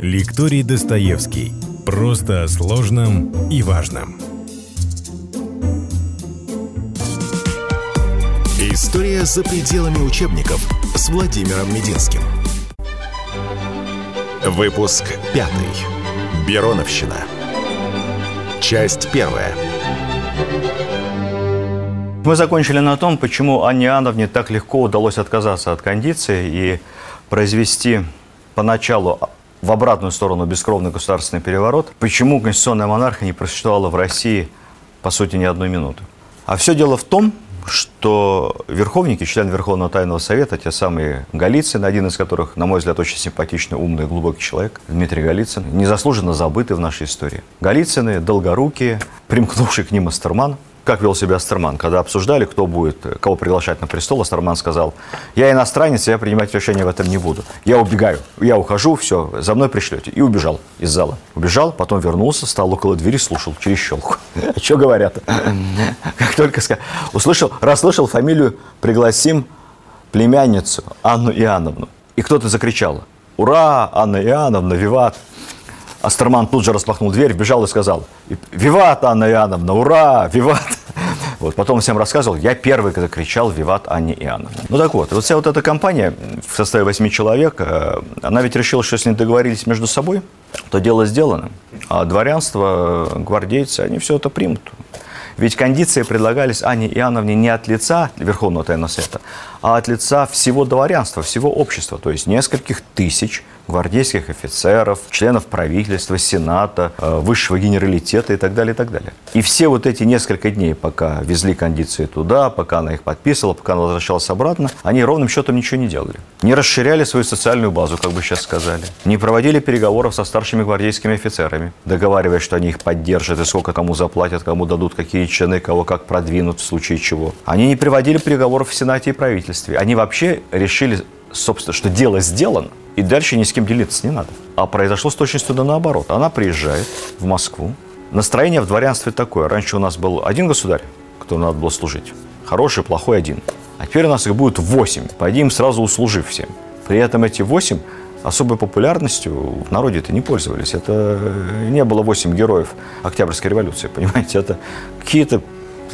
Лекторий Достоевский. Просто о сложном и важном. История за пределами учебников с Владимиром Мединским. Выпуск пятый. Бероновщина. Часть первая. Мы закончили на том, почему Анне Иоанновне так легко удалось отказаться от кондиции и произвести поначалу в обратную сторону бескровный государственный переворот, почему конституционная монархия не просуществовала в России, по сути, ни одной минуты. А все дело в том, что верховники, члены Верховного Тайного Совета, те самые Голицын, один из которых, на мой взгляд, очень симпатичный, умный, глубокий человек, Дмитрий Голицын, незаслуженно забыты в нашей истории. Голицыны, долгорукие, примкнувший к ним Астерман – как вел себя Астерман, когда обсуждали, кто будет, кого приглашать на престол, Астерман сказал, я иностранец, я принимать решение в этом не буду. Я убегаю, я ухожу, все, за мной пришлете. И убежал из зала. Убежал, потом вернулся, стал около двери, слушал через щелку. А что говорят? Как только услышал, расслышал фамилию, пригласим племянницу Анну Иоанновну. И кто-то закричал, ура, Анна Иоанновна, виват. Астерман тут же распахнул дверь, бежал и сказал, «Виват, Анна Иоанновна, ура, виват!» Вот, потом всем рассказывал, я первый, когда кричал «Виват Анне Иоанновне». Ну так вот, вот вся вот эта компания в составе восьми человек, э, она ведь решила, что если не договорились между собой, то дело сделано. А дворянство, гвардейцы, они все это примут. Ведь кондиции предлагались Анне Иоанновне не от лица Верховного Тайного Совета, а от лица всего дворянства, всего общества, то есть нескольких тысяч гвардейских офицеров, членов правительства, сената, э, высшего генералитета и так далее, и так далее. И все вот эти несколько дней, пока везли кондиции туда, пока она их подписывала, пока она возвращалась обратно, они ровным счетом ничего не делали. Не расширяли свою социальную базу, как бы сейчас сказали. Не проводили переговоров со старшими гвардейскими офицерами, договариваясь, что они их поддержат и сколько кому заплатят, кому дадут какие чины, кого как продвинут в случае чего. Они не приводили переговоров в Сенате и правительстве. Они вообще решили, собственно, что дело сделано, и дальше ни с кем делиться не надо. А произошло с точностью да наоборот. Она приезжает в Москву. Настроение в дворянстве такое. Раньше у нас был один государь, которому надо было служить. Хороший, плохой один. А теперь у нас их будет восемь. Пойдем сразу услужив всем. При этом эти восемь особой популярностью в народе это не пользовались. Это не было восемь героев Октябрьской революции, понимаете? Это какие-то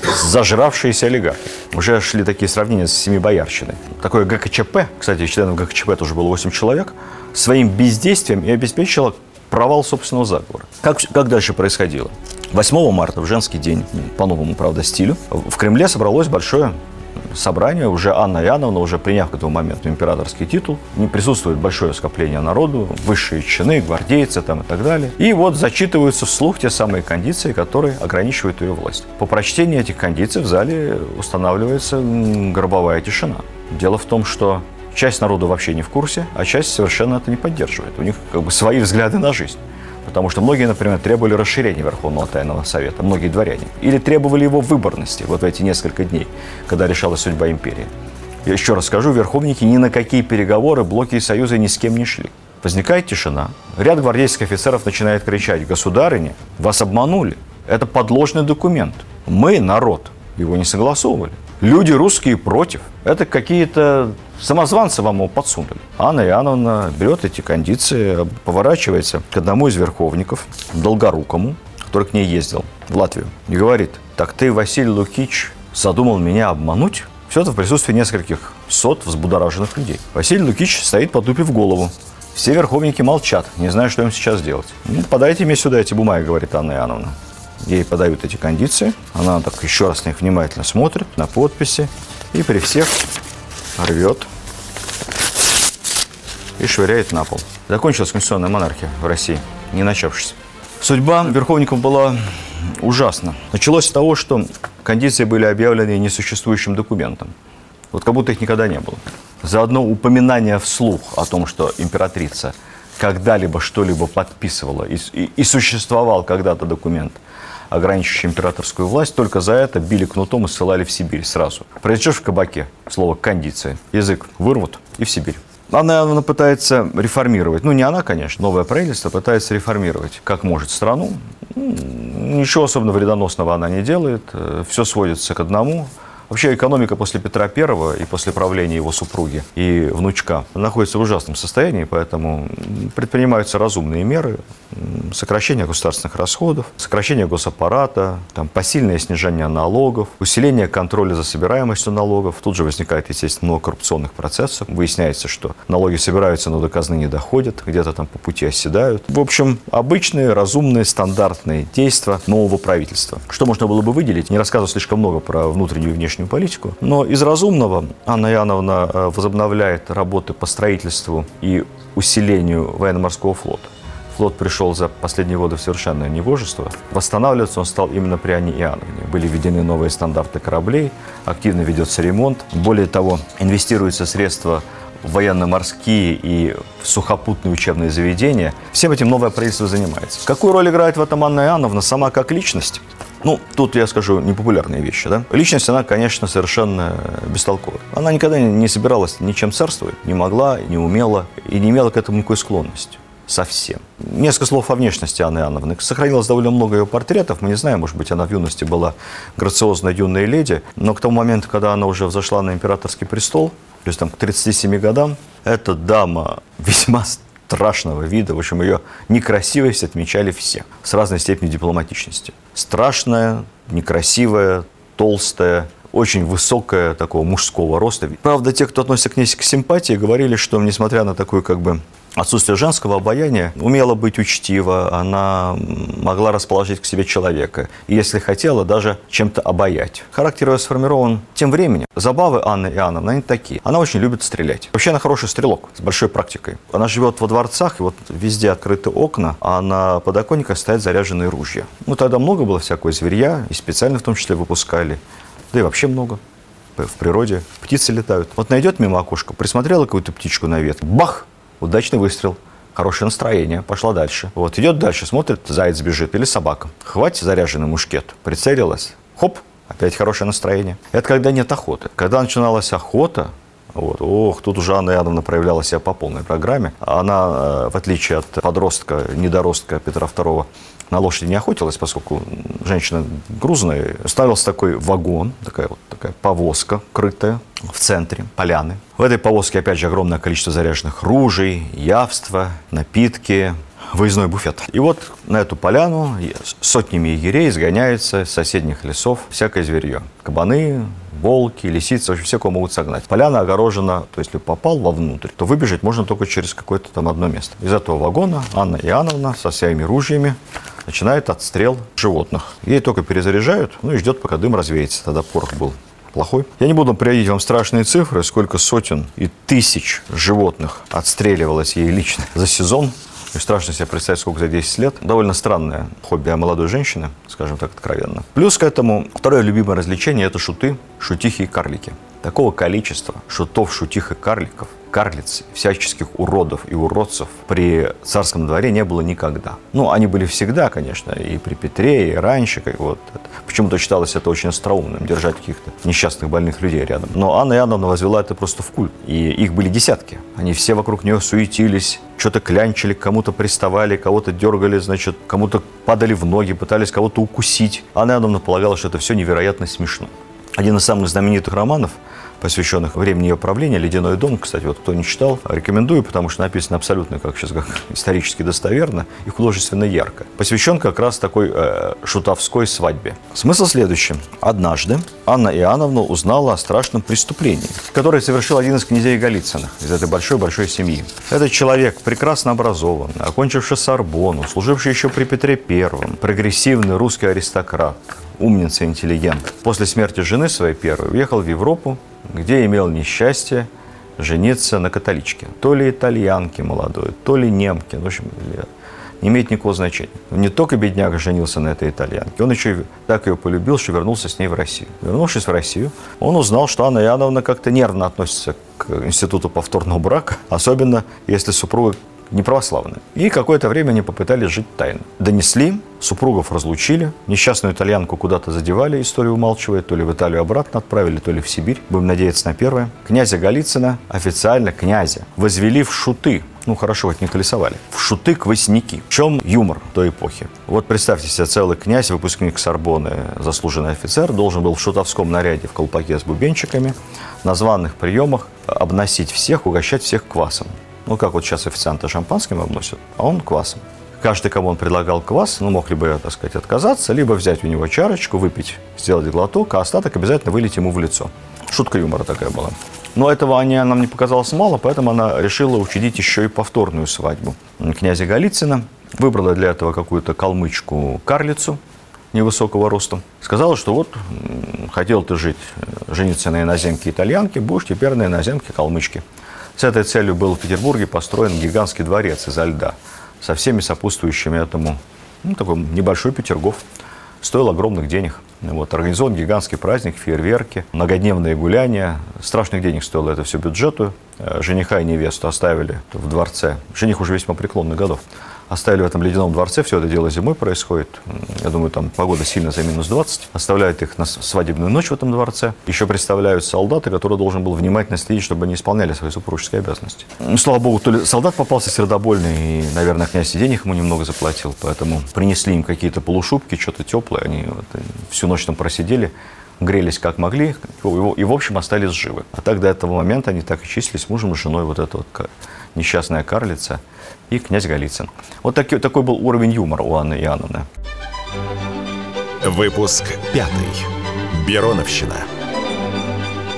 зажравшиеся олигархи. Уже шли такие сравнения с семи боярщиной. Такое ГКЧП, кстати, членов ГКЧП тоже было 8 человек, своим бездействием и обеспечило провал собственного заговора. Как, как дальше происходило? 8 марта, в женский день, по новому, правда, стилю, в Кремле собралось большое собрание, уже Анна Иоанновна, уже приняв к этому моменту императорский титул, не присутствует большое скопление народу, высшие чины, гвардейцы там и так далее. И вот зачитываются вслух те самые кондиции, которые ограничивают ее власть. По прочтении этих кондиций в зале устанавливается гробовая тишина. Дело в том, что часть народа вообще не в курсе, а часть совершенно это не поддерживает. У них как бы свои взгляды на жизнь. Потому что многие, например, требовали расширения Верховного Тайного Совета, многие дворяне. Или требовали его выборности вот в эти несколько дней, когда решалась судьба империи. Я еще раз скажу, верховники ни на какие переговоры, блоки и союзы ни с кем не шли. Возникает тишина. Ряд гвардейских офицеров начинает кричать, государыня, вас обманули. Это подложный документ. Мы, народ, его не согласовывали. Люди русские против. Это какие-то самозванцы вам его подсунули. Анна Иоанновна берет эти кондиции, поворачивается к одному из верховников, долгорукому, который к ней ездил в Латвию, и говорит, так ты, Василий Лукич, задумал меня обмануть? Все это в присутствии нескольких сот взбудораженных людей. Василий Лукич стоит, потупив голову. Все верховники молчат, не знаю, что им сейчас делать. Ну, подайте мне сюда эти бумаги, говорит Анна Иоанновна. Ей подают эти кондиции. Она так еще раз на них внимательно смотрит, на подписи. И при всех рвет и швыряет на пол. Закончилась конституционная монархия в России, не начавшись. Судьба верховников была ужасна. Началось с того, что кондиции были объявлены несуществующим документом. Вот как будто их никогда не было. За одно упоминание вслух о том, что императрица когда-либо что-либо подписывала и, и, и существовал когда-то документ – ограничивающий императорскую власть, только за это били кнутом и ссылали в Сибирь сразу. Произойдешь в кабаке, слово «кондиция», язык вырвут и в Сибирь. Она, она пытается реформировать, ну не она, конечно, новое правительство пытается реформировать, как может, страну. Ничего особенно вредоносного она не делает, э, все сводится к одному – Вообще экономика после Петра I и после правления его супруги и внучка находится в ужасном состоянии, поэтому предпринимаются разумные меры, сокращение государственных расходов, сокращение госаппарата, там, посильное снижение налогов, усиление контроля за собираемостью налогов. Тут же возникает, естественно, много коррупционных процессов. Выясняется, что налоги собираются, но до не доходят, где-то там по пути оседают. В общем, обычные, разумные, стандартные действия нового правительства. Что можно было бы выделить? Не рассказываю слишком много про внутреннюю и внешнюю политику, но из разумного Анна Яновна э, возобновляет работы по строительству и усилению военно-морского флота. Флот пришел за последние годы в совершенное невожество. Восстанавливаться он стал именно при Анне Иоанновне. Были введены новые стандарты кораблей, активно ведется ремонт. Более того, инвестируются средства военно-морские и сухопутные учебные заведения. Всем этим новое правительство занимается. Какую роль играет в этом Анна Иоанновна сама как личность? Ну, тут я скажу непопулярные вещи, да. Личность, она, конечно, совершенно бестолковая. Она никогда не собиралась ничем царствовать, не могла, не умела и не имела к этому никакой склонности совсем. Несколько слов о внешности Анны Иоанновны. Сохранилось довольно много ее портретов. Мы не знаем, может быть, она в юности была грациозной юной леди. Но к тому моменту, когда она уже взошла на императорский престол, то есть там к 37 годам, эта дама весьма страшного вида. В общем, ее некрасивость отмечали все с разной степенью дипломатичности. Страшная, некрасивая, толстая, очень высокая, такого мужского роста. Правда, те, кто относится к ней к симпатии, говорили, что несмотря на такую как бы отсутствие женского обаяния, умела быть учтива, она могла расположить к себе человека. И если хотела, даже чем-то обаять. Характер ее сформирован тем временем. Забавы Анны Иоанновны, они такие. Она очень любит стрелять. Вообще она хороший стрелок с большой практикой. Она живет во дворцах, и вот везде открыты окна, а на подоконниках стоят заряженные ружья. Ну, тогда много было всякого зверья, и специально в том числе выпускали. Да и вообще много в природе. Птицы летают. Вот найдет мимо окошка, присмотрела какую-то птичку на ветке, бах, удачный выстрел, хорошее настроение, пошла дальше. Вот, идет дальше, смотрит, заяц бежит или собака. Хватит заряженный мушкет, прицелилась, хоп, опять хорошее настроение. Это когда нет охоты. Когда начиналась охота, вот. Ох, тут уже Анна Иоанновна проявляла себя по полной программе. Она, э, в отличие от подростка, недоростка Петра II, на лошади не охотилась, поскольку женщина грузная. Ставился такой вагон, такая вот такая повозка крытая в центре поляны. В этой повозке, опять же, огромное количество заряженных ружей, явства, напитки, выездной буфет. И вот на эту поляну сотнями егерей изгоняется с соседних лесов всякое зверье. Кабаны, волки, лисицы, вообще все, кого могут согнать. Поляна огорожена, то есть если попал вовнутрь, то выбежать можно только через какое-то там одно место. Из этого вагона Анна Иоанновна со своими ружьями начинает отстрел животных. Ей только перезаряжают, ну и ждет, пока дым развеется. Тогда порох был плохой. Я не буду приводить вам страшные цифры, сколько сотен и тысяч животных отстреливалось ей лично за сезон. И страшно себе представить, сколько за 10 лет. Довольно странное хобби молодой женщины, скажем так откровенно. Плюс к этому второе любимое развлечение – это шуты, шутихи и карлики. Такого количества шутов, шутих и карликов – карлиц, всяческих уродов и уродцев при царском дворе не было никогда. Ну, они были всегда, конечно, и при Петре, и раньше. Как вот. Почему-то считалось это очень остроумным, держать каких-то несчастных больных людей рядом. Но Анна Иоанновна возвела это просто в культ. И их были десятки. Они все вокруг нее суетились, что-то клянчили, кому-то приставали, кого-то дергали, значит, кому-то падали в ноги, пытались кого-то укусить. Анна Иоанновна полагала, что это все невероятно смешно. Один из самых знаменитых романов – посвященных времени ее правления. «Ледяной дом», кстати, вот кто не читал, рекомендую, потому что написано абсолютно, как сейчас, как исторически достоверно и художественно ярко. Посвящен как раз такой э, шутовской свадьбе. Смысл следующий. Однажды Анна Иоанновна узнала о страшном преступлении, которое совершил один из князей Голицыных из этой большой-большой семьи. Этот человек прекрасно образован, окончивший Сорбону, служивший еще при Петре Первом, прогрессивный русский аристократ, умница, интеллигент. После смерти жены своей первой уехал в Европу, где имел несчастье жениться на католичке. То ли итальянке молодой, то ли немке. В общем, не имеет никакого значения. Не только бедняга женился на этой итальянке, он еще и так ее полюбил, что вернулся с ней в Россию. Вернувшись в Россию, он узнал, что Анна Иоанновна как-то нервно относится к институту повторного брака, особенно если супруга не православные. И какое-то время они попытались жить тайно. Донесли, супругов разлучили, несчастную итальянку куда-то задевали, история умалчивает, то ли в Италию обратно отправили, то ли в Сибирь. Будем надеяться на первое. Князя Голицына, официально князя, возвели в шуты Ну, хорошо, хоть не колесовали. В шуты квасники. В чем юмор той эпохи? Вот представьте себе, целый князь, выпускник Сорбоны, заслуженный офицер, должен был в шутовском наряде в колпаке с бубенчиками на званых приемах обносить всех, угощать всех квасом. Ну, как вот сейчас официанты шампанским обносят, а он квасом. Каждый, кому он предлагал квас, ну, мог либо, так сказать, отказаться, либо взять у него чарочку, выпить, сделать глоток, а остаток обязательно вылить ему в лицо. Шутка юмора такая была. Но этого Ане нам не показалось мало, поэтому она решила учредить еще и повторную свадьбу князя Голицына. Выбрала для этого какую-то калмычку-карлицу невысокого роста. Сказала, что вот хотел ты жить, жениться на иноземке итальянке, будешь теперь на иноземке калмычки. С этой целью был в Петербурге построен гигантский дворец изо льда со всеми сопутствующими этому, ну, такой небольшой Петергоф. Стоил огромных денег. Вот, организован гигантский праздник, фейерверки, многодневные гуляния. Страшных денег стоило это все бюджету. Э, жениха и невесту оставили в дворце. Жених уже весьма преклонных годов оставили в этом ледяном дворце, все это дело зимой происходит. Я думаю, там погода сильно за минус 20. Оставляют их на свадебную ночь в этом дворце. Еще представляют солдаты, который должен был внимательно следить, чтобы они исполняли свои супружеские обязанности. Ну, слава богу, то ли солдат попался сердобольный, и, наверное, князь денег ему немного заплатил, поэтому принесли им какие-то полушубки, что-то теплое, они вот, всю ночь там просидели грелись как могли и, в общем, остались живы. А так до этого момента они так и числились мужем и женой, вот эта вот несчастная карлица – и князь Голицын. Вот такой, такой был уровень юмора у Анны Иоанновны. Выпуск пятый. Бероновщина.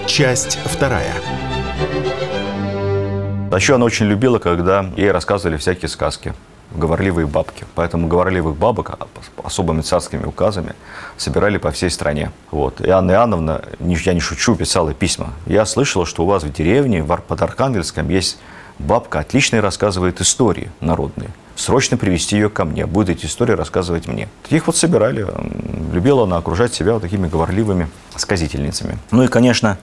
Часть вторая. А еще она очень любила, когда ей рассказывали всякие сказки говорливые бабки. Поэтому говорливых бабок а, особыми царскими указами собирали по всей стране. Вот. И Анна Иоанновна, я не шучу, писала письма. Я слышала, что у вас в деревне, под Архангельском, есть Бабка отлично рассказывает истории народные. Срочно привести ее ко мне. Будет эти истории рассказывать мне. Таких вот собирали. Любила она окружать себя вот такими говорливыми сказительницами. Ну и, конечно,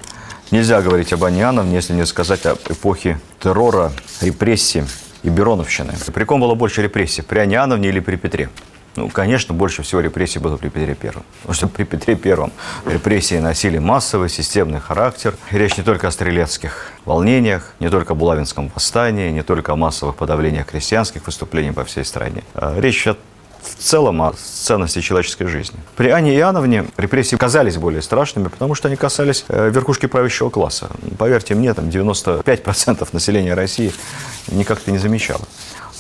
нельзя говорить об Анне Иоанновне, если не сказать об эпохе террора, репрессий и Бероновщины. При ком было больше репрессий? При Анне Иоанновне или при Петре? Ну, конечно, больше всего репрессий было при Петре Первом. Потому что при Петре Первом репрессии носили массовый, системный характер. И речь не только о стрелецких волнениях, не только о Булавинском восстании, не только о массовых подавлениях крестьянских выступлений по всей стране. А речь о в целом о ценности человеческой жизни. При Анне Иоанновне репрессии казались более страшными, потому что они касались э, верхушки правящего класса. Поверьте мне, там 95% населения России никак-то не замечало.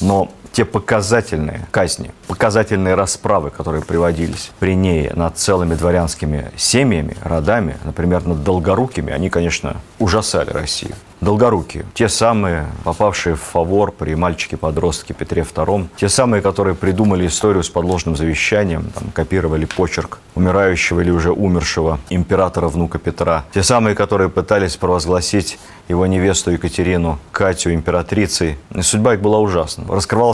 Но те показательные казни, показательные расправы, которые приводились при ней над целыми дворянскими семьями, родами, например, над долгорукими, они, конечно, ужасали Россию. Долгорукие, те самые, попавшие в фавор при мальчике-подростке Петре II, те самые, которые придумали историю с подложным завещанием, там, копировали почерк умирающего или уже умершего императора-внука Петра, те самые, которые пытались провозгласить его невесту Екатерину, Катю, императрицей. И судьба их была ужасна.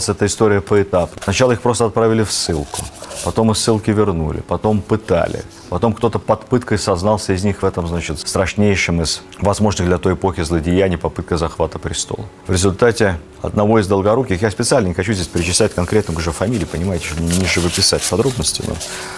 Раскрывалась эта история по этапу. Сначала их просто отправили в ссылку, потом из ссылки вернули, потом пытали. Потом кто-то под пыткой сознался из них в этом, значит, страшнейшем из возможных для той эпохи злодеяний попытка захвата престола. В результате одного из долгоруких, я специально не хочу здесь перечислять конкретно уже фамилии, понимаете, чтобы не живописать подробности, но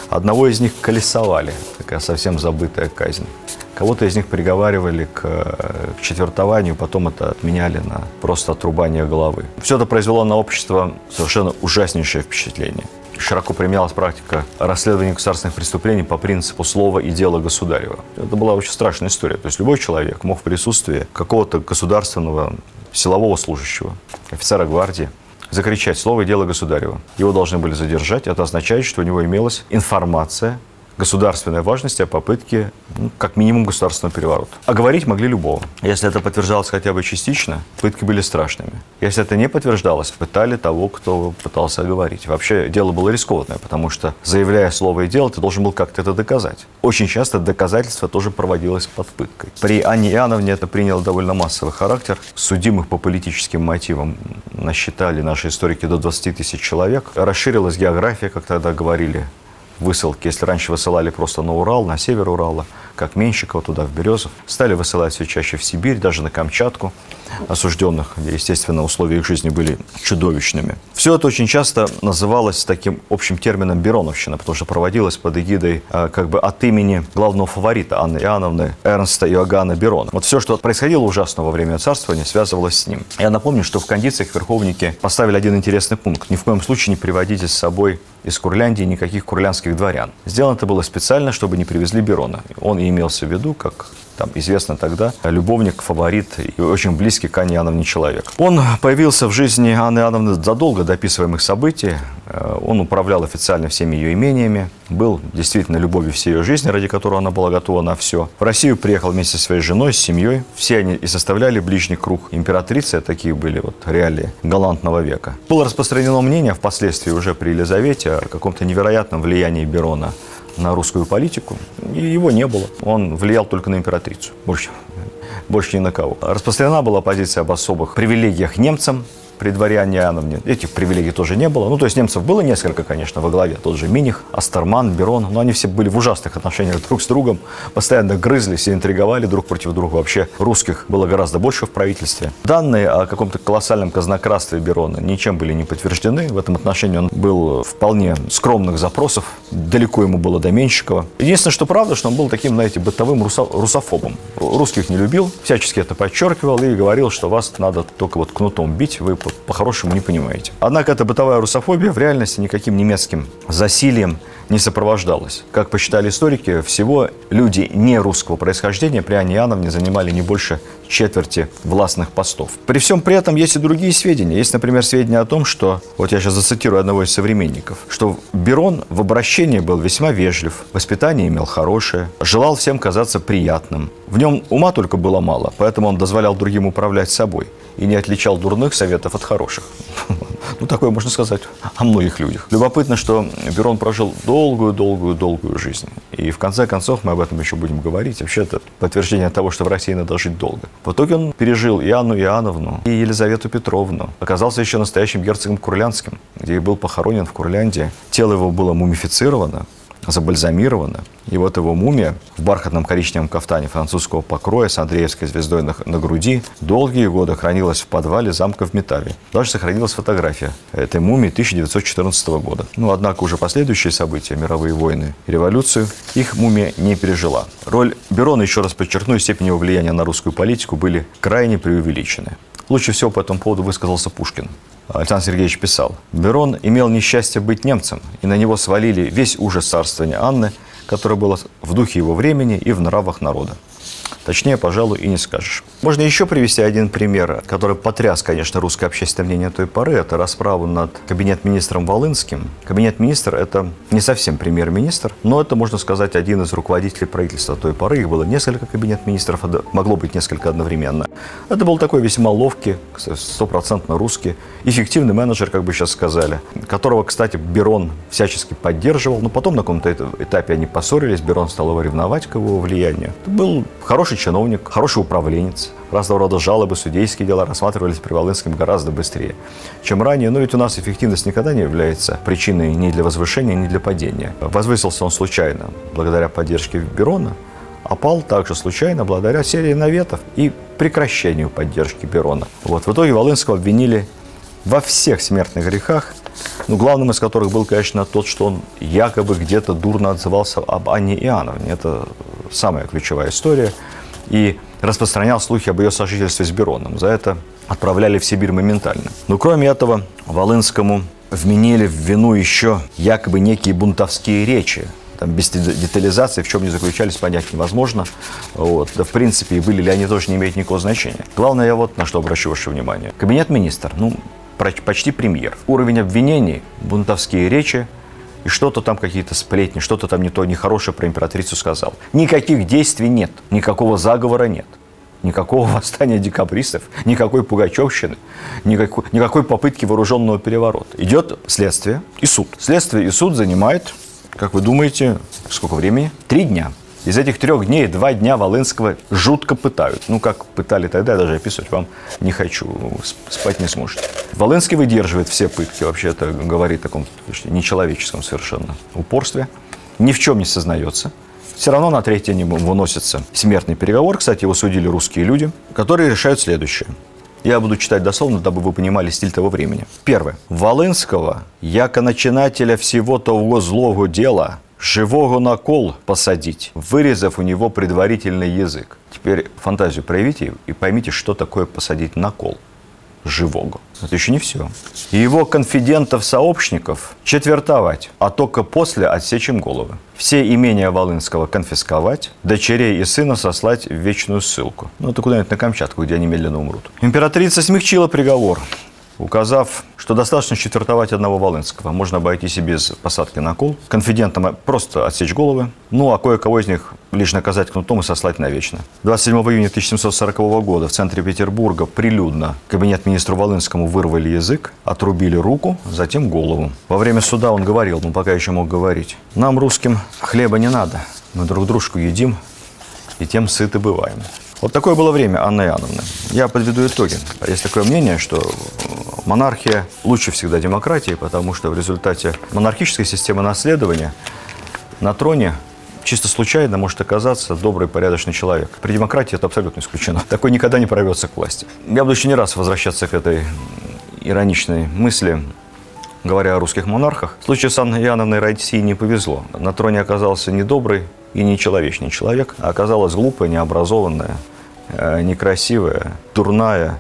одного из них колесовали, такая совсем забытая казнь. Кого-то из них приговаривали к, к четвертованию, потом это отменяли на просто отрубание головы. Все это произвело на общество совершенно ужаснейшее впечатление. Широко применялась практика расследования государственных преступлений по принципу слова и дела государева. Это была очень страшная история. То есть любой человек мог в присутствии какого-то государственного силового служащего, офицера гвардии, закричать слово и дело государева. Его должны были задержать. Это означает, что у него имелась информация государственной важности о попытке, ну, как минимум, государственного переворота. А говорить могли любого. Если это подтверждалось хотя бы частично, пытки были страшными. Если это не подтверждалось, пытали того, кто пытался говорить. Вообще дело было рискованное, потому что, заявляя слово и дело, ты должен был как-то это доказать. Очень часто доказательство тоже проводилось под пыткой. При Анне Иоанновне это приняло довольно массовый характер. Судимых по политическим мотивам насчитали наши историки до 20 тысяч человек. Расширилась география, как тогда говорили, высылки, если раньше высылали просто на Урал, на север Урала, как Менщикова, туда, в Березов, стали высылать все чаще в Сибирь, даже на Камчатку. осужденных, где, естественно, условия их жизни были чудовищными. Все это очень часто называлось таким общим термином «бероновщина», потому что проводилось под эгидой э, как бы от имени главного фаворита Анны Иоанновны Эрнста Иоганна Берона. Вот все, что происходило ужасно во время царствования, связывалось с ним. Я напомню, что в кондициях верховники поставили один интересный пункт. Ни в коем случае не приводите с собой из Курляндии никаких курлянских дворян. Сделано это было специально, чтобы не привезли Берона. Он и имелся в виду как там известно тогда, любовник, фаворит и очень близкий к Анне Иоанновне человек. Он появился в жизни Анны Иоанновны задолго до описываемых событий. Э, он управлял официально всеми ее имениями, был действительно любовью всей ее жизни, ради которой она была готова на все. В Россию приехал вместе со своей женой, с семьей. Все они и составляли ближний круг императрицы, такие были вот реалии галантного века. Было распространено мнение впоследствии уже при Елизавете о каком-то невероятном влиянии Берона на русскую политику. И его не было. Он влиял только на императрицу. Больше, больше ни на кого. Распространена была позиция об особых привилегиях немцам, при дворе Анне Иоанновне. Этих привилегий тоже не было. Ну, то есть немцев было несколько, конечно, во главе. Тот же Миних, Астерман, Берон. Но они все были в ужасных отношениях друг с другом. Постоянно грызлись и интриговали друг против друга. Вообще русских было гораздо больше в правительстве. Данные о каком-то колоссальном казнократстве Берона ничем были не подтверждены. В этом отношении он был вполне скромных запросов. Далеко ему было до Менщикова. Единственное, что правда, что он был таким, знаете, бытовым русо- русофобом. Русских не любил, всячески это подчеркивал и говорил, что вас надо только вот кнутом бить, вы по-хорошему не понимаете. Однако эта бытовая русофобия в реальности никаким немецким засилием не сопровождалась. Как посчитали историки, всего люди не русского происхождения при Анне Иоанновне занимали не больше четверти властных постов. При всем при этом есть и другие сведения. Есть, например, сведения о том, что, вот я сейчас зацитирую одного из современников, что Берон в обращении был весьма вежлив, воспитание имел хорошее, желал всем казаться приятным. В нем ума только было мало, поэтому он дозволял другим управлять собой и не отличал дурных советов от хороших. Ну, такое можно сказать о многих людях. Любопытно, что Берон прожил долгую-долгую-долгую жизнь. И в конце концов, мы об этом еще будем говорить, вообще это подтверждение того, что в России надо жить долго. В итоге он пережил и Анну Иоанновну, и Елизавету Петровну. Оказался еще настоящим герцогом Курлянским, где и был похоронен в Курляндии. Тело его было мумифицировано, забальзамировано. И вот его мумия в бархатном коричневом кафтане французского покроя с Андреевской звездой на, на груди долгие годы хранилась в подвале замка в Метаве. Даже сохранилась фотография этой мумии 1914 года. Ну, однако уже последующие события, мировые войны и революцию, их мумия не пережила. Роль Берона, еще раз подчеркну, и степень его влияния на русскую политику были крайне преувеличены. Лучше всего по этому поводу высказался Пушкин. Александр Сергеевич писал, «Берон имел несчастье быть немцем, и на него свалили весь ужас царствования Анны, которое было в духе его времени и в нравах народа. Точнее, пожалуй, и не скажешь. Можно еще привести один пример, который потряс, конечно, русское общественное мнение той поры. Это расправу над кабинет-министром Волынским. Кабинет-министр – это не совсем премьер-министр, но это, можно сказать, один из руководителей правительства той поры. Их было несколько кабинет-министров, могло быть несколько одновременно. Это был такой весьма ловкий, стопроцентно русский, эффективный менеджер, как бы сейчас сказали, которого, кстати, Берон всячески поддерживал, но потом на каком-то этапе они поссорились, Берон стал его ревновать к его влиянию. Это был хороший хороший чиновник, хороший управленец. Разного рода жалобы, судейские дела рассматривались при Волынском гораздо быстрее, чем ранее. Но ведь у нас эффективность никогда не является причиной ни для возвышения, ни для падения. Возвысился он случайно, благодаря поддержке Берона, а пал также случайно благодаря серии наветов и прекращению поддержки Берона. Вот. В итоге Волынского обвинили во всех смертных грехах, ну, главным из которых был, конечно, тот, что он якобы где-то дурно отзывался об Анне Иоанновне. Это самая ключевая история и распространял слухи об ее сожительстве с Бероном. За это отправляли в Сибирь моментально. Но кроме этого, Волынскому вменили в вину еще якобы некие бунтовские речи, там, без детализации, в чем они заключались, понять невозможно. Вот. Да, в принципе, и были ли они тоже не имеют никакого значения. Главное, я вот на что обращу ваше внимание. Кабинет министр, ну, почти премьер. Уровень обвинений, бунтовские речи, и что-то там какие-то сплетни, что-то там не то нехорошее про императрицу сказал. Никаких действий нет, никакого заговора нет. Никакого восстания декабристов, никакой пугачевщины, никакой, никакой попытки вооруженного переворота. Идет следствие и суд. Следствие и суд занимает, как вы думаете, сколько времени? Три дня. Из этих трех дней два дня Волынского жутко пытают. Ну, как пытали тогда, даже описывать вам не хочу. Спать не сможете. Волынский выдерживает все пытки. Вообще это говорит о таком нечеловеческом совершенно упорстве. Ни в чем не сознается. Все равно на третий день выносится смертный переговор. Кстати, его судили русские люди, которые решают следующее. Я буду читать дословно, дабы вы понимали стиль того времени. Первое. Волынского, яко начинателя всего того злого дела, живого на кол посадить, вырезав у него предварительный язык. Теперь фантазию проявите и поймите, что такое посадить на кол живого. Это еще не все. Его конфидентов-сообщников четвертовать, а только после отсечь им головы. Все имения Волынского конфисковать, дочерей и сына сослать в вечную ссылку. Ну, это куда-нибудь на Камчатку, где они медленно умрут. Императрица смягчила приговор указав, что достаточно четвертовать одного Волынского. Можно обойтись и без посадки на кол. Конфидентам просто отсечь головы. Ну, а кое-кого из них лишь наказать кнутом и сослать навечно. 27 июня 1740 года в центре Петербурга прилюдно кабинет министру Волынскому вырвали язык, отрубили руку, затем голову. Во время суда он говорил, ну пока еще мог говорить, «Нам, русским, хлеба не надо, мы друг дружку едим и тем сыты бываем». Вот такое было время Анны Иоанновны. Я подведу итоги. Есть такое мнение, что монархия лучше всегда демократии, потому что в результате монархической системы наследования на троне чисто случайно может оказаться добрый, порядочный человек. При демократии это абсолютно исключено. Такой никогда не прорвется к власти. Я буду еще не раз возвращаться к этой ироничной мысли, говоря о русских монархах. В случае с Анной Иоанновной России не повезло. На троне оказался недобрый и нечеловечный человек, а оказалась глупая, необразованная, некрасивая, дурная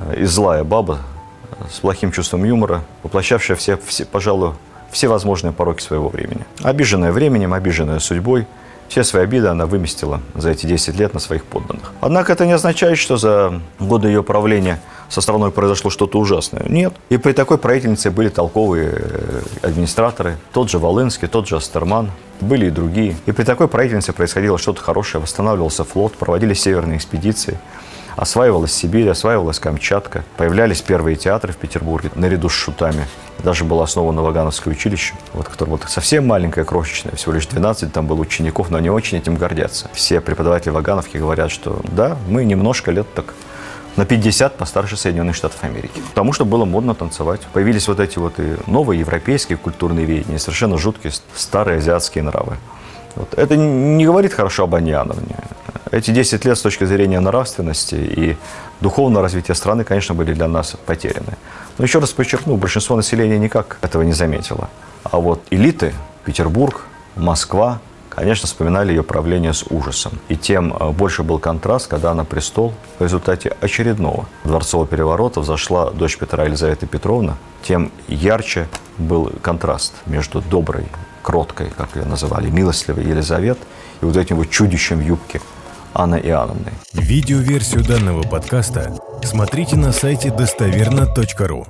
э, и злая баба с плохим чувством юмора, воплощавшая все, все, пожалуй, все возможные пороки своего времени. Обиженная временем, обиженная судьбой, все свои обиды она выместила за эти 10 лет на своих подданных. Однако это не означает, что за годы ее правления со страной произошло что-то ужасное. Нет. И при такой правительнице были толковые э, администраторы. Тот же Волынский, тот же Астерман, были и другие. И при такой правительнице происходило что-то хорошее. Восстанавливался флот, проводились северные экспедиции. Осваивалась Сибирь, осваивалась Камчатка. Появлялись первые театры в Петербурге наряду с шутами. Даже было основано Вагановское училище, вот, которое вот совсем маленькое, крошечное, всего лишь 12 там было учеников, но они очень этим гордятся. Все преподаватели Вагановки говорят, что да, мы немножко лет так на 50 постарше Соединенных Штатов Америки. Потому что было модно танцевать. Появились вот эти вот и новые европейские культурные веяния, совершенно жуткие старые азиатские нравы. Вот. Это не говорит хорошо об Аньяновне. Эти 10 лет с точки зрения нравственности и духовного развития страны, конечно, были для нас потеряны. Но еще раз подчеркну, большинство населения никак этого не заметило. А вот элиты, Петербург, Москва, конечно, вспоминали ее правление с ужасом. И тем э, больше был контраст, когда на престол в результате очередного дворцового переворота взошла дочь Петра Елизавета Петровна, тем ярче был контраст между доброй, кроткой, как ее называли, милостливой Елизавет и вот этим вот чудищем в юбке Анны Иоанновны. Видеоверсию данного подкаста смотрите на сайте достоверно.ру.